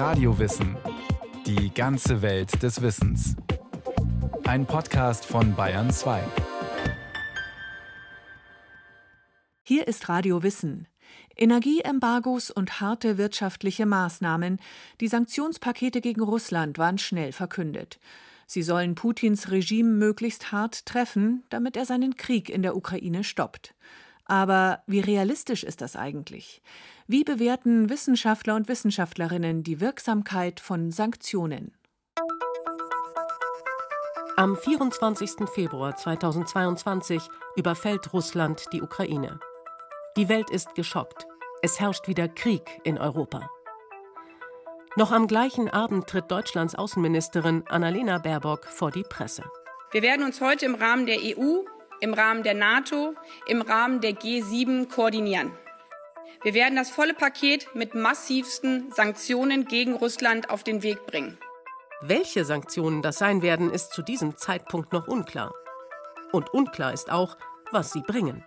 Radiowissen. Die ganze Welt des Wissens. Ein Podcast von Bayern 2. Hier ist Radio Wissen. Energieembargos und harte wirtschaftliche Maßnahmen, die Sanktionspakete gegen Russland waren schnell verkündet. Sie sollen Putins Regime möglichst hart treffen, damit er seinen Krieg in der Ukraine stoppt. Aber wie realistisch ist das eigentlich? Wie bewerten Wissenschaftler und Wissenschaftlerinnen die Wirksamkeit von Sanktionen? Am 24. Februar 2022 überfällt Russland die Ukraine. Die Welt ist geschockt. Es herrscht wieder Krieg in Europa. Noch am gleichen Abend tritt Deutschlands Außenministerin Annalena Baerbock vor die Presse. Wir werden uns heute im Rahmen der EU im Rahmen der NATO, im Rahmen der G7 koordinieren. Wir werden das volle Paket mit massivsten Sanktionen gegen Russland auf den Weg bringen. Welche Sanktionen das sein werden, ist zu diesem Zeitpunkt noch unklar. Und unklar ist auch, was sie bringen.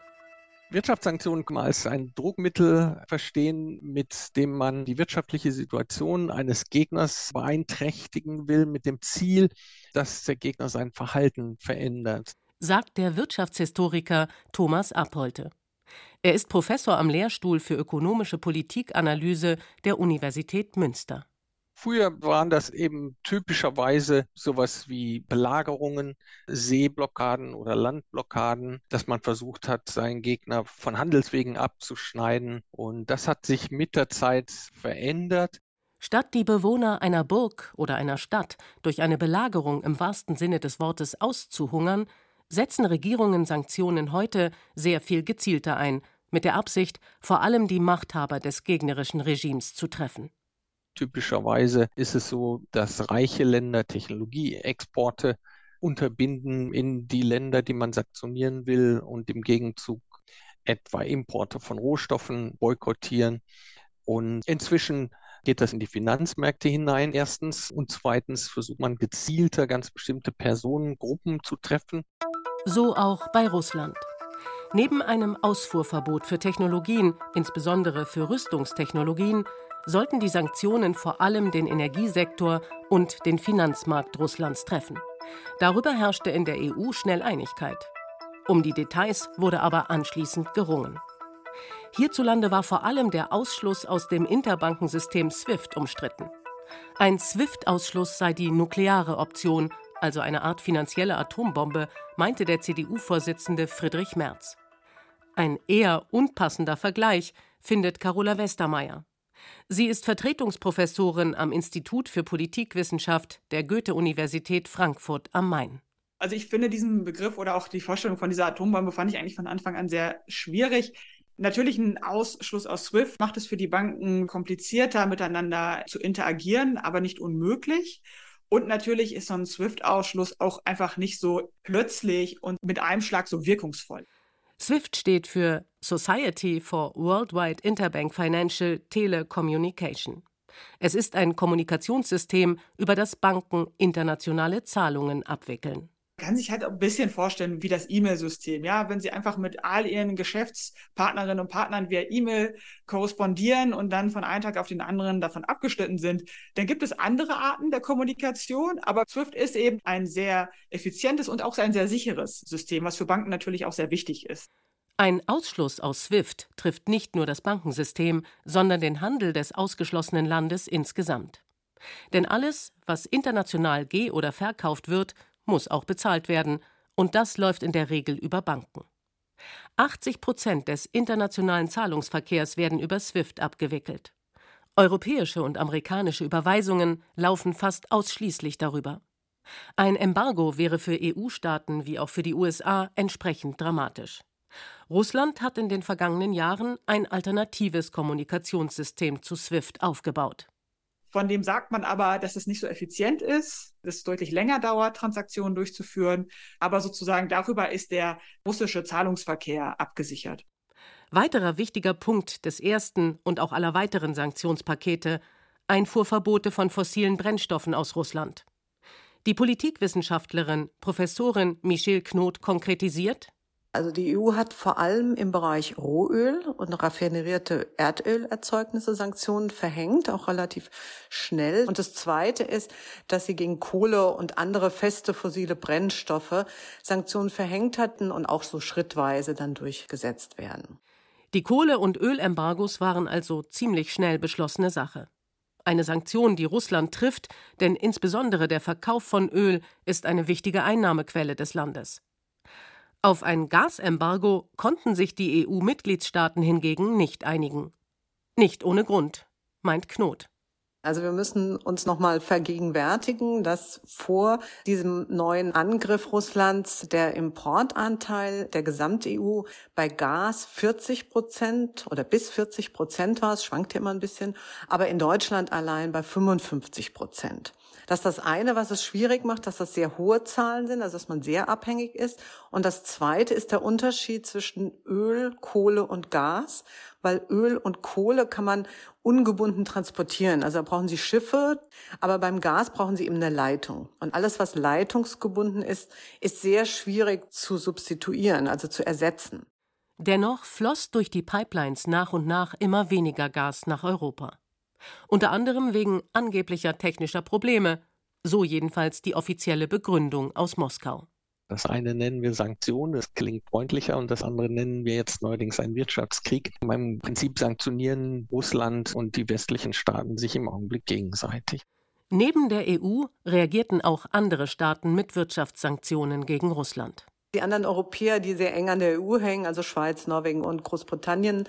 Wirtschaftssanktionen kann man als ein Druckmittel verstehen, mit dem man die wirtschaftliche Situation eines Gegners beeinträchtigen will, mit dem Ziel, dass der Gegner sein Verhalten verändert sagt der Wirtschaftshistoriker Thomas Appolte. Er ist Professor am Lehrstuhl für ökonomische Politikanalyse der Universität Münster. Früher waren das eben typischerweise sowas wie Belagerungen, Seeblockaden oder Landblockaden, dass man versucht hat, seinen Gegner von Handelswegen abzuschneiden. Und das hat sich mit der Zeit verändert. Statt die Bewohner einer Burg oder einer Stadt durch eine Belagerung im wahrsten Sinne des Wortes auszuhungern, setzen Regierungen Sanktionen heute sehr viel gezielter ein, mit der Absicht, vor allem die Machthaber des gegnerischen Regimes zu treffen. Typischerweise ist es so, dass reiche Länder Technologieexporte unterbinden in die Länder, die man sanktionieren will und im Gegenzug etwa Importe von Rohstoffen boykottieren. Und inzwischen geht das in die Finanzmärkte hinein, erstens. Und zweitens versucht man gezielter ganz bestimmte Personengruppen zu treffen. So auch bei Russland. Neben einem Ausfuhrverbot für Technologien, insbesondere für Rüstungstechnologien, sollten die Sanktionen vor allem den Energiesektor und den Finanzmarkt Russlands treffen. Darüber herrschte in der EU schnell Einigkeit. Um die Details wurde aber anschließend gerungen. Hierzulande war vor allem der Ausschluss aus dem Interbankensystem SWIFT umstritten. Ein SWIFT-Ausschluss sei die nukleare Option, also eine Art finanzielle Atombombe, meinte der CDU-Vorsitzende Friedrich Merz. Ein eher unpassender Vergleich findet Carola Westermeier. Sie ist Vertretungsprofessorin am Institut für Politikwissenschaft der Goethe-Universität Frankfurt am Main. Also ich finde diesen Begriff oder auch die Vorstellung von dieser Atombombe fand ich eigentlich von Anfang an sehr schwierig. Natürlich ein Ausschluss aus SWIFT macht es für die Banken komplizierter, miteinander zu interagieren, aber nicht unmöglich. Und natürlich ist so ein SWIFT-Ausschluss auch einfach nicht so plötzlich und mit einem Schlag so wirkungsvoll. SWIFT steht für Society for Worldwide Interbank Financial Telecommunication. Es ist ein Kommunikationssystem, über das Banken internationale Zahlungen abwickeln kann sich halt ein bisschen vorstellen wie das E-Mail-System. Ja, wenn Sie einfach mit all Ihren Geschäftspartnerinnen und Partnern via E-Mail korrespondieren und dann von einem Tag auf den anderen davon abgeschnitten sind, dann gibt es andere Arten der Kommunikation. Aber Swift ist eben ein sehr effizientes und auch ein sehr sicheres System, was für Banken natürlich auch sehr wichtig ist. Ein Ausschluss aus SWIFT trifft nicht nur das Bankensystem, sondern den Handel des ausgeschlossenen Landes insgesamt. Denn alles, was international ge- oder verkauft wird, muss auch bezahlt werden, und das läuft in der Regel über Banken. 80 Prozent des internationalen Zahlungsverkehrs werden über SWIFT abgewickelt. Europäische und amerikanische Überweisungen laufen fast ausschließlich darüber. Ein Embargo wäre für EU-Staaten wie auch für die USA entsprechend dramatisch. Russland hat in den vergangenen Jahren ein alternatives Kommunikationssystem zu SWIFT aufgebaut. Von dem sagt man aber, dass es nicht so effizient ist, dass es deutlich länger dauert, Transaktionen durchzuführen. Aber sozusagen darüber ist der russische Zahlungsverkehr abgesichert. Weiterer wichtiger Punkt des ersten und auch aller weiteren Sanktionspakete Einfuhrverbote von fossilen Brennstoffen aus Russland. Die Politikwissenschaftlerin Professorin Michelle Knot konkretisiert Also die EU hat vor allem im Bereich Rohöl und raffinerierte Erdölerzeugnisse Sanktionen verhängt, auch relativ schnell. Und das Zweite ist, dass sie gegen Kohle und andere feste fossile Brennstoffe Sanktionen verhängt hatten und auch so schrittweise dann durchgesetzt werden. Die Kohle- und Ölembargos waren also ziemlich schnell beschlossene Sache. Eine Sanktion, die Russland trifft, denn insbesondere der Verkauf von Öl ist eine wichtige Einnahmequelle des Landes. Auf ein Gasembargo konnten sich die EU-Mitgliedstaaten hingegen nicht einigen. Nicht ohne Grund, meint Knot. Also wir müssen uns nochmal vergegenwärtigen, dass vor diesem neuen Angriff Russlands der Importanteil der Gesamt-EU bei Gas 40 Prozent oder bis 40 Prozent war, es schwankt ja immer ein bisschen, aber in Deutschland allein bei 55 Prozent. Das ist das eine, was es schwierig macht, dass das sehr hohe Zahlen sind, also dass man sehr abhängig ist. Und das zweite ist der Unterschied zwischen Öl, Kohle und Gas, weil Öl und Kohle kann man ungebunden transportieren. Also da brauchen Sie Schiffe, aber beim Gas brauchen Sie eben eine Leitung. Und alles, was leitungsgebunden ist, ist sehr schwierig zu substituieren, also zu ersetzen. Dennoch floss durch die Pipelines nach und nach immer weniger Gas nach Europa unter anderem wegen angeblicher technischer Probleme, so jedenfalls die offizielle Begründung aus Moskau. Das eine nennen wir Sanktionen, das klingt freundlicher, und das andere nennen wir jetzt neuerdings einen Wirtschaftskrieg. Im Prinzip sanktionieren Russland und die westlichen Staaten sich im Augenblick gegenseitig. Neben der EU reagierten auch andere Staaten mit Wirtschaftssanktionen gegen Russland. Die anderen Europäer, die sehr eng an der EU hängen, also Schweiz, Norwegen und Großbritannien,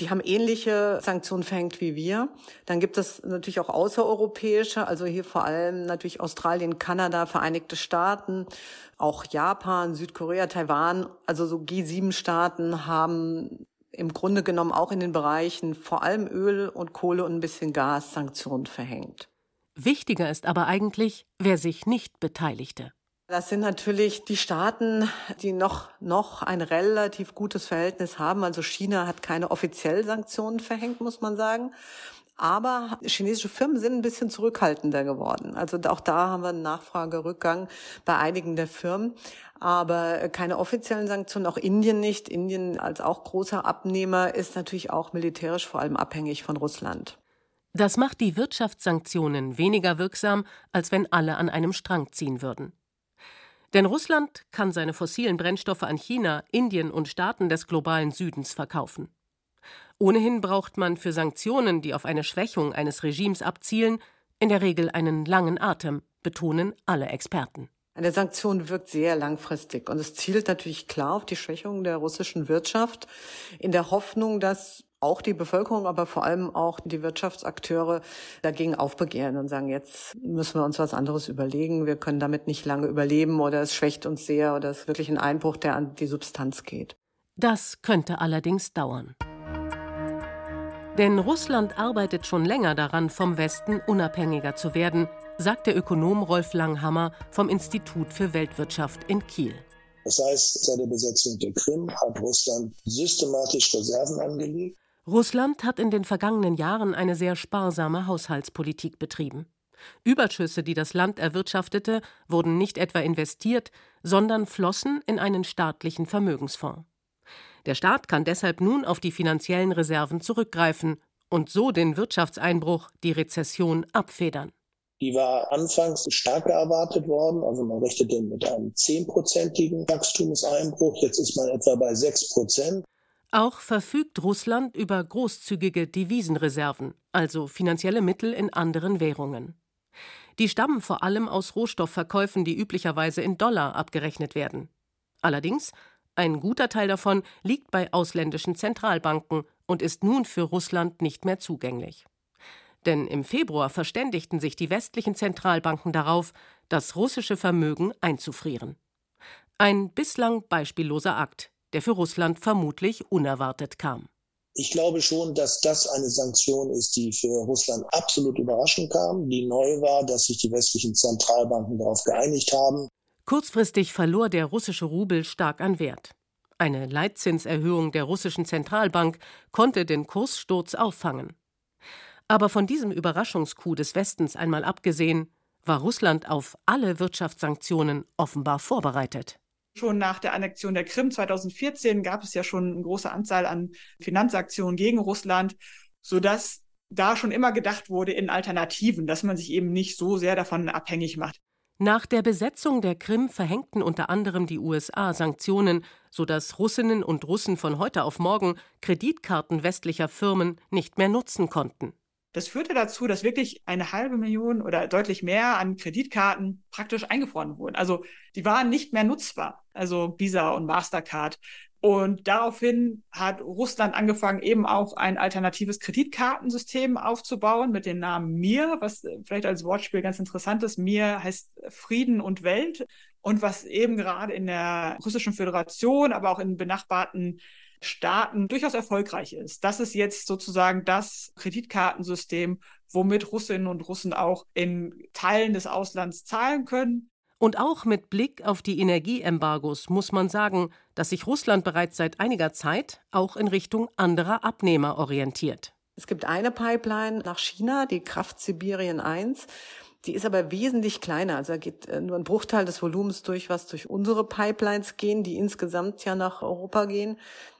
die haben ähnliche Sanktionen verhängt wie wir. Dann gibt es natürlich auch außereuropäische, also hier vor allem natürlich Australien, Kanada, Vereinigte Staaten, auch Japan, Südkorea, Taiwan. Also so G7-Staaten haben im Grunde genommen auch in den Bereichen vor allem Öl und Kohle und ein bisschen Gas Sanktionen verhängt. Wichtiger ist aber eigentlich, wer sich nicht beteiligte. Das sind natürlich die Staaten, die noch, noch ein relativ gutes Verhältnis haben. Also China hat keine offiziellen Sanktionen verhängt, muss man sagen. Aber chinesische Firmen sind ein bisschen zurückhaltender geworden. Also auch da haben wir einen Nachfragerückgang bei einigen der Firmen. Aber keine offiziellen Sanktionen, auch Indien nicht. Indien als auch großer Abnehmer ist natürlich auch militärisch vor allem abhängig von Russland. Das macht die Wirtschaftssanktionen weniger wirksam, als wenn alle an einem Strang ziehen würden. Denn Russland kann seine fossilen Brennstoffe an China, Indien und Staaten des globalen Südens verkaufen. Ohnehin braucht man für Sanktionen, die auf eine Schwächung eines Regimes abzielen, in der Regel einen langen Atem, betonen alle Experten. Eine Sanktion wirkt sehr langfristig und es zielt natürlich klar auf die Schwächung der russischen Wirtschaft in der Hoffnung, dass auch die Bevölkerung, aber vor allem auch die Wirtschaftsakteure dagegen aufbegehren und sagen, jetzt müssen wir uns was anderes überlegen. Wir können damit nicht lange überleben oder es schwächt uns sehr oder es ist wirklich ein Einbruch, der an die Substanz geht. Das könnte allerdings dauern. Denn Russland arbeitet schon länger daran, vom Westen unabhängiger zu werden, sagt der Ökonom Rolf Langhammer vom Institut für Weltwirtschaft in Kiel. Das heißt, seit der Besetzung der Krim hat Russland systematisch Reserven angelegt Russland hat in den vergangenen Jahren eine sehr sparsame Haushaltspolitik betrieben. Überschüsse, die das Land erwirtschaftete, wurden nicht etwa investiert, sondern flossen in einen staatlichen Vermögensfonds. Der Staat kann deshalb nun auf die finanziellen Reserven zurückgreifen und so den Wirtschaftseinbruch, die Rezession abfedern. Die war anfangs stärker erwartet worden. Also man rechnete mit einem zehnprozentigen Wachstumseinbruch. Jetzt ist man etwa bei sechs Prozent. Auch verfügt Russland über großzügige Devisenreserven, also finanzielle Mittel in anderen Währungen. Die stammen vor allem aus Rohstoffverkäufen, die üblicherweise in Dollar abgerechnet werden. Allerdings, ein guter Teil davon liegt bei ausländischen Zentralbanken und ist nun für Russland nicht mehr zugänglich. Denn im Februar verständigten sich die westlichen Zentralbanken darauf, das russische Vermögen einzufrieren. Ein bislang beispielloser Akt, der für Russland vermutlich unerwartet kam. Ich glaube schon, dass das eine Sanktion ist, die für Russland absolut überraschend kam, die neu war, dass sich die westlichen Zentralbanken darauf geeinigt haben. Kurzfristig verlor der russische Rubel stark an Wert. Eine Leitzinserhöhung der russischen Zentralbank konnte den Kurssturz auffangen. Aber von diesem Überraschungscoup des Westens einmal abgesehen, war Russland auf alle Wirtschaftssanktionen offenbar vorbereitet. Schon nach der Annexion der Krim 2014 gab es ja schon eine große Anzahl an Finanzaktionen gegen Russland, sodass da schon immer gedacht wurde in Alternativen, dass man sich eben nicht so sehr davon abhängig macht. Nach der Besetzung der Krim verhängten unter anderem die USA Sanktionen, sodass Russinnen und Russen von heute auf morgen Kreditkarten westlicher Firmen nicht mehr nutzen konnten. Das führte dazu, dass wirklich eine halbe Million oder deutlich mehr an Kreditkarten praktisch eingefroren wurden. Also die waren nicht mehr nutzbar. Also Visa und Mastercard. Und daraufhin hat Russland angefangen, eben auch ein alternatives Kreditkartensystem aufzubauen mit dem Namen Mir, was vielleicht als Wortspiel ganz interessant ist. Mir heißt Frieden und Welt. Und was eben gerade in der Russischen Föderation, aber auch in benachbarten Staaten durchaus erfolgreich ist. Das ist jetzt sozusagen das Kreditkartensystem, womit Russinnen und Russen auch in Teilen des Auslands zahlen können. Und auch mit Blick auf die Energieembargos muss man sagen, dass sich Russland bereits seit einiger Zeit auch in Richtung anderer Abnehmer orientiert. Es gibt eine Pipeline nach China, die Kraft Sibirien 1. Die ist aber wesentlich kleiner. Also da geht äh, nur ein Bruchteil des Volumens durch, was durch unsere Pipelines gehen, die insgesamt ja nach Europa gehen.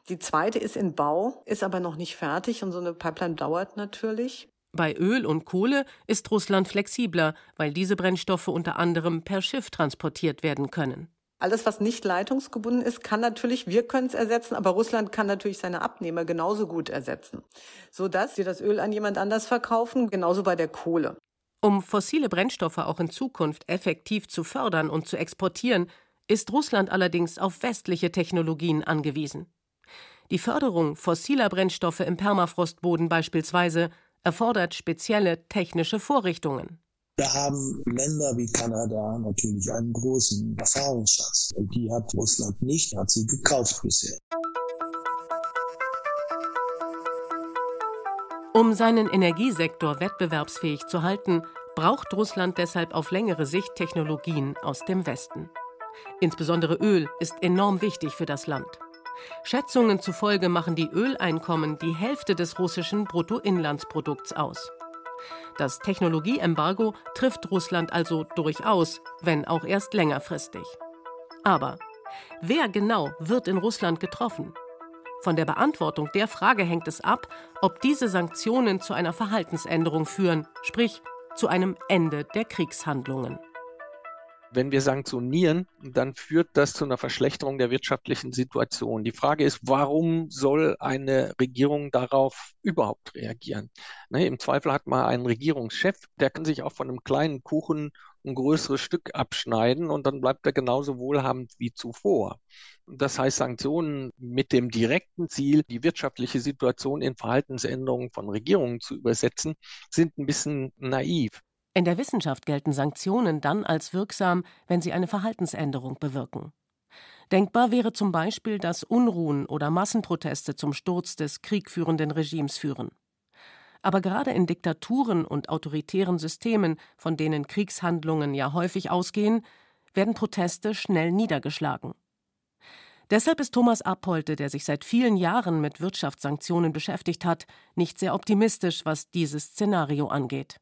Die zweite ist in Bau, ist aber noch nicht fertig und so eine Pipeline dauert natürlich. Bei Öl und Kohle ist Russland flexibler, weil diese Brennstoffe unter anderem per Schiff transportiert werden können. Alles, was nicht leitungsgebunden ist, kann natürlich, wir können es ersetzen, aber Russland kann natürlich seine Abnehmer genauso gut ersetzen, sodass sie das Öl an jemand anders verkaufen, genauso bei der Kohle. Um fossile Brennstoffe auch in Zukunft effektiv zu fördern und zu exportieren, ist Russland allerdings auf westliche Technologien angewiesen. Die Förderung fossiler Brennstoffe im Permafrostboden beispielsweise erfordert spezielle technische Vorrichtungen. Da haben Länder wie Kanada natürlich einen großen Erfahrungsschatz. Die hat Russland nicht, hat sie gekauft bisher. Um seinen Energiesektor wettbewerbsfähig zu halten, braucht Russland deshalb auf längere Sicht Technologien aus dem Westen. Insbesondere Öl ist enorm wichtig für das Land. Schätzungen zufolge machen die Öleinkommen die Hälfte des russischen Bruttoinlandsprodukts aus. Das Technologieembargo trifft Russland also durchaus, wenn auch erst längerfristig. Aber wer genau wird in Russland getroffen? Von der Beantwortung der Frage hängt es ab, ob diese Sanktionen zu einer Verhaltensänderung führen, sprich zu einem Ende der Kriegshandlungen. Wenn wir sanktionieren, dann führt das zu einer Verschlechterung der wirtschaftlichen Situation. Die Frage ist, warum soll eine Regierung darauf überhaupt reagieren? Ne, Im Zweifel hat man einen Regierungschef, der kann sich auch von einem kleinen Kuchen ein größeres Stück abschneiden und dann bleibt er genauso wohlhabend wie zuvor. Das heißt, Sanktionen mit dem direkten Ziel, die wirtschaftliche Situation in Verhaltensänderungen von Regierungen zu übersetzen, sind ein bisschen naiv. In der Wissenschaft gelten Sanktionen dann als wirksam, wenn sie eine Verhaltensänderung bewirken. Denkbar wäre zum Beispiel, dass Unruhen oder Massenproteste zum Sturz des kriegführenden Regimes führen. Aber gerade in Diktaturen und autoritären Systemen, von denen Kriegshandlungen ja häufig ausgehen, werden Proteste schnell niedergeschlagen. Deshalb ist Thomas Appolte, der sich seit vielen Jahren mit Wirtschaftssanktionen beschäftigt hat, nicht sehr optimistisch, was dieses Szenario angeht.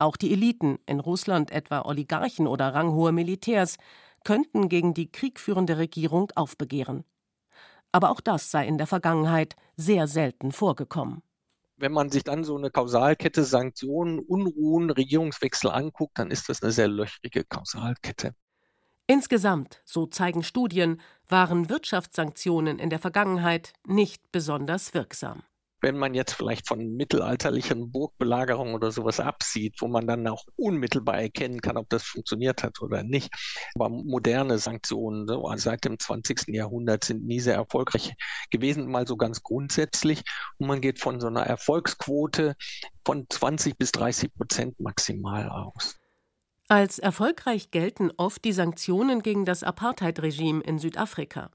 Auch die Eliten, in Russland etwa Oligarchen oder ranghohe Militärs, könnten gegen die kriegführende Regierung aufbegehren. Aber auch das sei in der Vergangenheit sehr selten vorgekommen. Wenn man sich dann so eine Kausalkette Sanktionen, Unruhen, Regierungswechsel anguckt, dann ist das eine sehr löchrige Kausalkette. Insgesamt, so zeigen Studien, waren Wirtschaftssanktionen in der Vergangenheit nicht besonders wirksam wenn man jetzt vielleicht von mittelalterlichen Burgbelagerungen oder sowas absieht, wo man dann auch unmittelbar erkennen kann, ob das funktioniert hat oder nicht. Aber moderne Sanktionen so, seit dem 20. Jahrhundert sind nie sehr erfolgreich gewesen, mal so ganz grundsätzlich. Und man geht von so einer Erfolgsquote von 20 bis 30 Prozent maximal aus. Als erfolgreich gelten oft die Sanktionen gegen das Apartheid-Regime in Südafrika.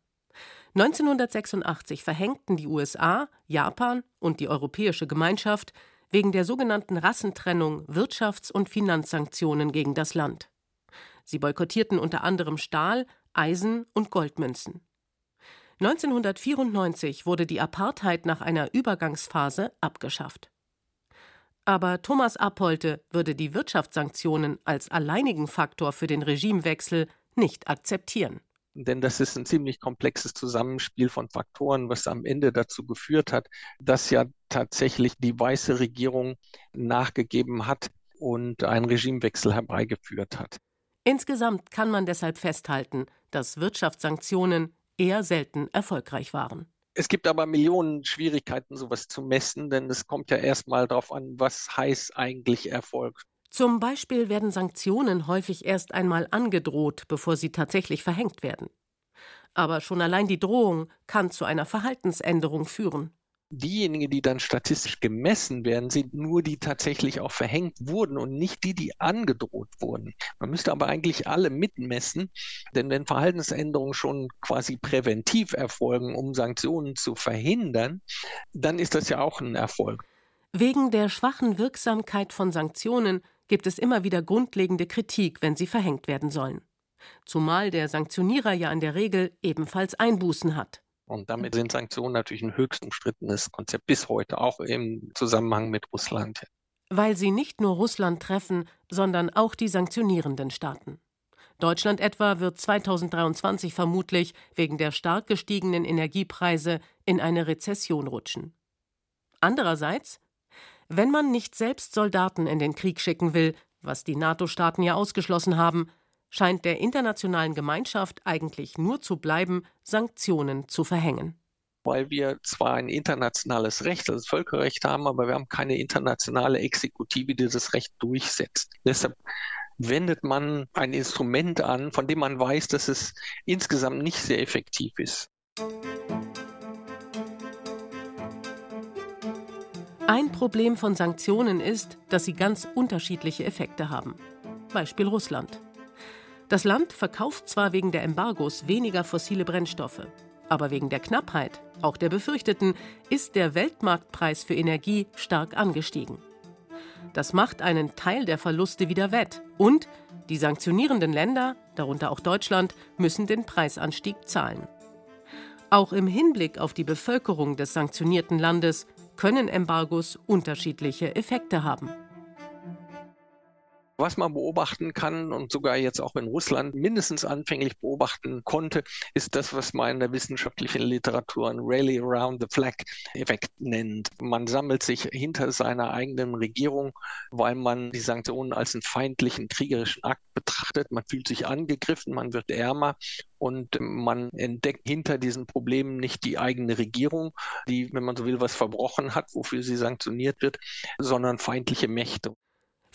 1986 verhängten die USA, Japan und die Europäische Gemeinschaft wegen der sogenannten Rassentrennung Wirtschafts- und Finanzsanktionen gegen das Land. Sie boykottierten unter anderem Stahl, Eisen und Goldmünzen. 1994 wurde die Apartheid nach einer Übergangsphase abgeschafft. Aber Thomas Appolte würde die Wirtschaftssanktionen als alleinigen Faktor für den Regimewechsel nicht akzeptieren. Denn das ist ein ziemlich komplexes Zusammenspiel von Faktoren, was am Ende dazu geführt hat, dass ja tatsächlich die weiße Regierung nachgegeben hat und einen Regimewechsel herbeigeführt hat. Insgesamt kann man deshalb festhalten, dass Wirtschaftssanktionen eher selten erfolgreich waren. Es gibt aber Millionen Schwierigkeiten, sowas zu messen, denn es kommt ja erstmal darauf an, was heißt eigentlich Erfolg. Zum Beispiel werden Sanktionen häufig erst einmal angedroht, bevor sie tatsächlich verhängt werden. Aber schon allein die Drohung kann zu einer Verhaltensänderung führen diejenigen, die dann statistisch gemessen werden, sind nur die tatsächlich auch verhängt wurden und nicht die, die angedroht wurden. Man müsste aber eigentlich alle mitmessen, denn wenn Verhaltensänderungen schon quasi präventiv erfolgen, um Sanktionen zu verhindern, dann ist das ja auch ein Erfolg. Wegen der schwachen Wirksamkeit von Sanktionen gibt es immer wieder grundlegende Kritik, wenn sie verhängt werden sollen. Zumal der Sanktionierer ja in der Regel ebenfalls Einbußen hat. Und damit sind Sanktionen natürlich ein höchst umstrittenes Konzept bis heute, auch im Zusammenhang mit Russland. Weil sie nicht nur Russland treffen, sondern auch die sanktionierenden Staaten. Deutschland etwa wird 2023 vermutlich wegen der stark gestiegenen Energiepreise in eine Rezession rutschen. Andererseits, wenn man nicht selbst Soldaten in den Krieg schicken will, was die NATO-Staaten ja ausgeschlossen haben, scheint der internationalen Gemeinschaft eigentlich nur zu bleiben, Sanktionen zu verhängen. Weil wir zwar ein internationales Recht, also das Völkerrecht haben, aber wir haben keine internationale Exekutive, die das Recht durchsetzt. Deshalb wendet man ein Instrument an, von dem man weiß, dass es insgesamt nicht sehr effektiv ist. Ein Problem von Sanktionen ist, dass sie ganz unterschiedliche Effekte haben. Beispiel Russland. Das Land verkauft zwar wegen der Embargos weniger fossile Brennstoffe, aber wegen der Knappheit, auch der befürchteten, ist der Weltmarktpreis für Energie stark angestiegen. Das macht einen Teil der Verluste wieder wett und die sanktionierenden Länder, darunter auch Deutschland, müssen den Preisanstieg zahlen. Auch im Hinblick auf die Bevölkerung des sanktionierten Landes können Embargos unterschiedliche Effekte haben. Was man beobachten kann und sogar jetzt auch in Russland mindestens anfänglich beobachten konnte, ist das, was man in der wissenschaftlichen Literatur ein Rally Around the Flag Effekt nennt. Man sammelt sich hinter seiner eigenen Regierung, weil man die Sanktionen als einen feindlichen kriegerischen Akt betrachtet. Man fühlt sich angegriffen, man wird ärmer und man entdeckt hinter diesen Problemen nicht die eigene Regierung, die, wenn man so will, was verbrochen hat, wofür sie sanktioniert wird, sondern feindliche Mächte.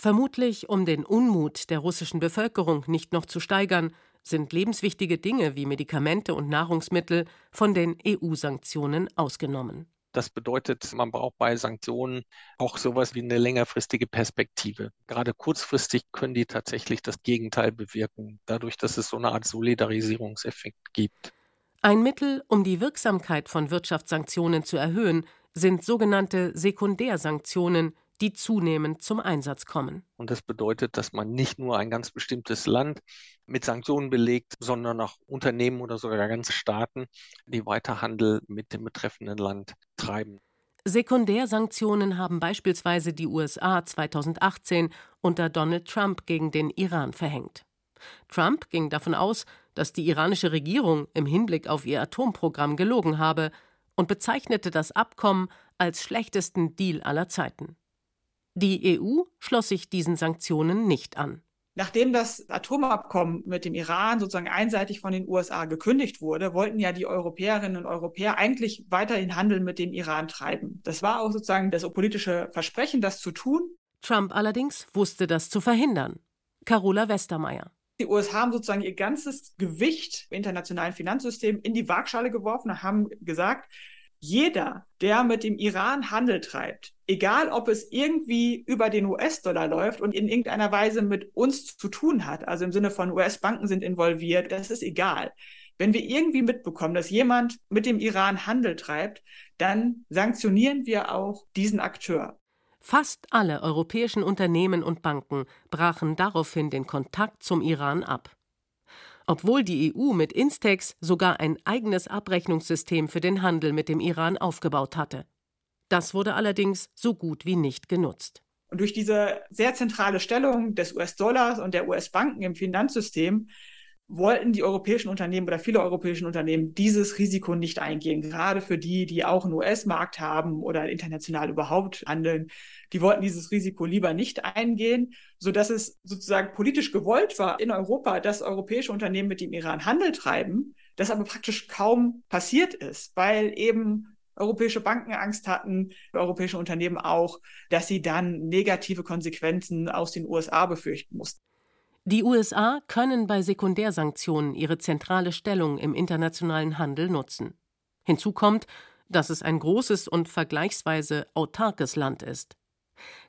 Vermutlich, um den Unmut der russischen Bevölkerung nicht noch zu steigern, sind lebenswichtige Dinge wie Medikamente und Nahrungsmittel von den EU-Sanktionen ausgenommen. Das bedeutet, man braucht bei Sanktionen auch sowas wie eine längerfristige Perspektive. Gerade kurzfristig können die tatsächlich das Gegenteil bewirken, dadurch, dass es so eine Art Solidarisierungseffekt gibt. Ein Mittel, um die Wirksamkeit von Wirtschaftssanktionen zu erhöhen, sind sogenannte Sekundärsanktionen, die zunehmend zum Einsatz kommen. Und das bedeutet, dass man nicht nur ein ganz bestimmtes Land mit Sanktionen belegt, sondern auch Unternehmen oder sogar ganze Staaten, die weiter Handel mit dem betreffenden Land treiben. Sekundärsanktionen haben beispielsweise die USA 2018 unter Donald Trump gegen den Iran verhängt. Trump ging davon aus, dass die iranische Regierung im Hinblick auf ihr Atomprogramm gelogen habe und bezeichnete das Abkommen als schlechtesten Deal aller Zeiten. Die EU schloss sich diesen Sanktionen nicht an. Nachdem das Atomabkommen mit dem Iran sozusagen einseitig von den USA gekündigt wurde, wollten ja die Europäerinnen und Europäer eigentlich weiterhin Handel mit dem Iran treiben. Das war auch sozusagen das politische Versprechen, das zu tun. Trump allerdings wusste das zu verhindern. Carola Westermeier. Die USA haben sozusagen ihr ganzes Gewicht im internationalen Finanzsystem in die Waagschale geworfen und haben gesagt, jeder, der mit dem Iran Handel treibt, egal ob es irgendwie über den US-Dollar läuft und in irgendeiner Weise mit uns zu tun hat, also im Sinne von US-Banken sind involviert, das ist egal. Wenn wir irgendwie mitbekommen, dass jemand mit dem Iran Handel treibt, dann sanktionieren wir auch diesen Akteur. Fast alle europäischen Unternehmen und Banken brachen daraufhin den Kontakt zum Iran ab obwohl die EU mit Instex sogar ein eigenes Abrechnungssystem für den Handel mit dem Iran aufgebaut hatte. Das wurde allerdings so gut wie nicht genutzt. Und durch diese sehr zentrale Stellung des US-Dollars und der US-Banken im Finanzsystem wollten die europäischen Unternehmen oder viele europäische Unternehmen dieses Risiko nicht eingehen, gerade für die, die auch einen US-Markt haben oder international überhaupt handeln. Die wollten dieses Risiko lieber nicht eingehen, so dass es sozusagen politisch gewollt war in Europa, dass europäische Unternehmen mit dem Iran Handel treiben, das aber praktisch kaum passiert ist, weil eben europäische Banken Angst hatten, europäische Unternehmen auch, dass sie dann negative Konsequenzen aus den USA befürchten mussten. Die USA können bei Sekundärsanktionen ihre zentrale Stellung im internationalen Handel nutzen. Hinzu kommt, dass es ein großes und vergleichsweise autarkes Land ist.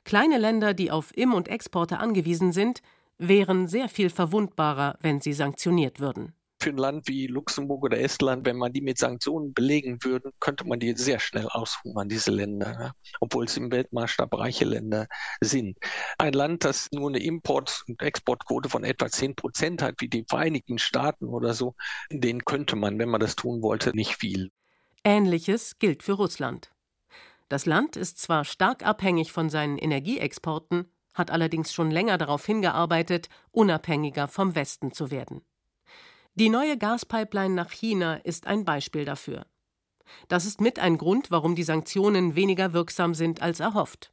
Kleine Länder, die auf Im- und Exporte angewiesen sind, wären sehr viel verwundbarer, wenn sie sanktioniert würden für ein Land wie Luxemburg oder Estland, wenn man die mit Sanktionen belegen würde, könnte man die sehr schnell aushungern, diese Länder, ja? obwohl es im Weltmaßstab reiche Länder sind. Ein Land, das nur eine Import- und Exportquote von etwa 10 Prozent hat, wie die Vereinigten Staaten oder so, den könnte man, wenn man das tun wollte, nicht viel. Ähnliches gilt für Russland. Das Land ist zwar stark abhängig von seinen Energieexporten, hat allerdings schon länger darauf hingearbeitet, unabhängiger vom Westen zu werden. Die neue Gaspipeline nach China ist ein Beispiel dafür. Das ist mit ein Grund, warum die Sanktionen weniger wirksam sind als erhofft.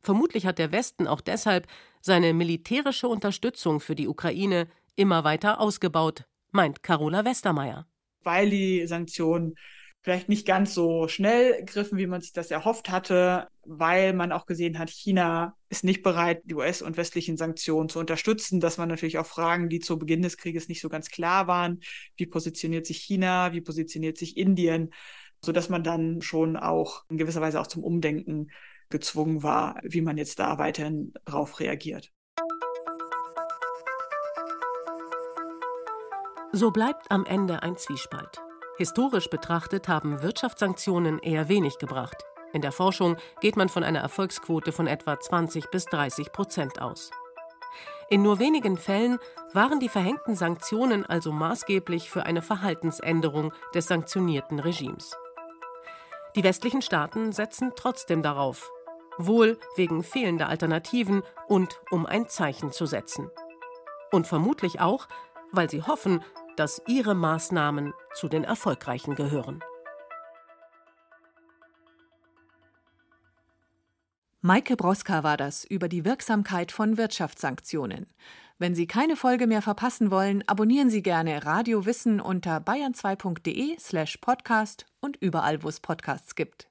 Vermutlich hat der Westen auch deshalb seine militärische Unterstützung für die Ukraine immer weiter ausgebaut, meint Carola Westermeier. Weil die Sanktionen vielleicht nicht ganz so schnell griffen, wie man sich das erhofft hatte, weil man auch gesehen hat, China ist nicht bereit, die US- und westlichen Sanktionen zu unterstützen. Das waren natürlich auch Fragen, die zu Beginn des Krieges nicht so ganz klar waren. Wie positioniert sich China? Wie positioniert sich Indien? So dass man dann schon auch in gewisser Weise auch zum Umdenken gezwungen war, wie man jetzt da weiterhin drauf reagiert. So bleibt am Ende ein Zwiespalt. Historisch betrachtet haben Wirtschaftssanktionen eher wenig gebracht. In der Forschung geht man von einer Erfolgsquote von etwa 20 bis 30 Prozent aus. In nur wenigen Fällen waren die verhängten Sanktionen also maßgeblich für eine Verhaltensänderung des sanktionierten Regimes. Die westlichen Staaten setzen trotzdem darauf, wohl wegen fehlender Alternativen und um ein Zeichen zu setzen. Und vermutlich auch, weil sie hoffen, dass ihre Maßnahmen zu den erfolgreichen gehören. Maike Broska war das über die Wirksamkeit von Wirtschaftssanktionen. Wenn Sie keine Folge mehr verpassen wollen, abonnieren Sie gerne Radio Wissen unter bayern2.de slash podcast und überall, wo es Podcasts gibt.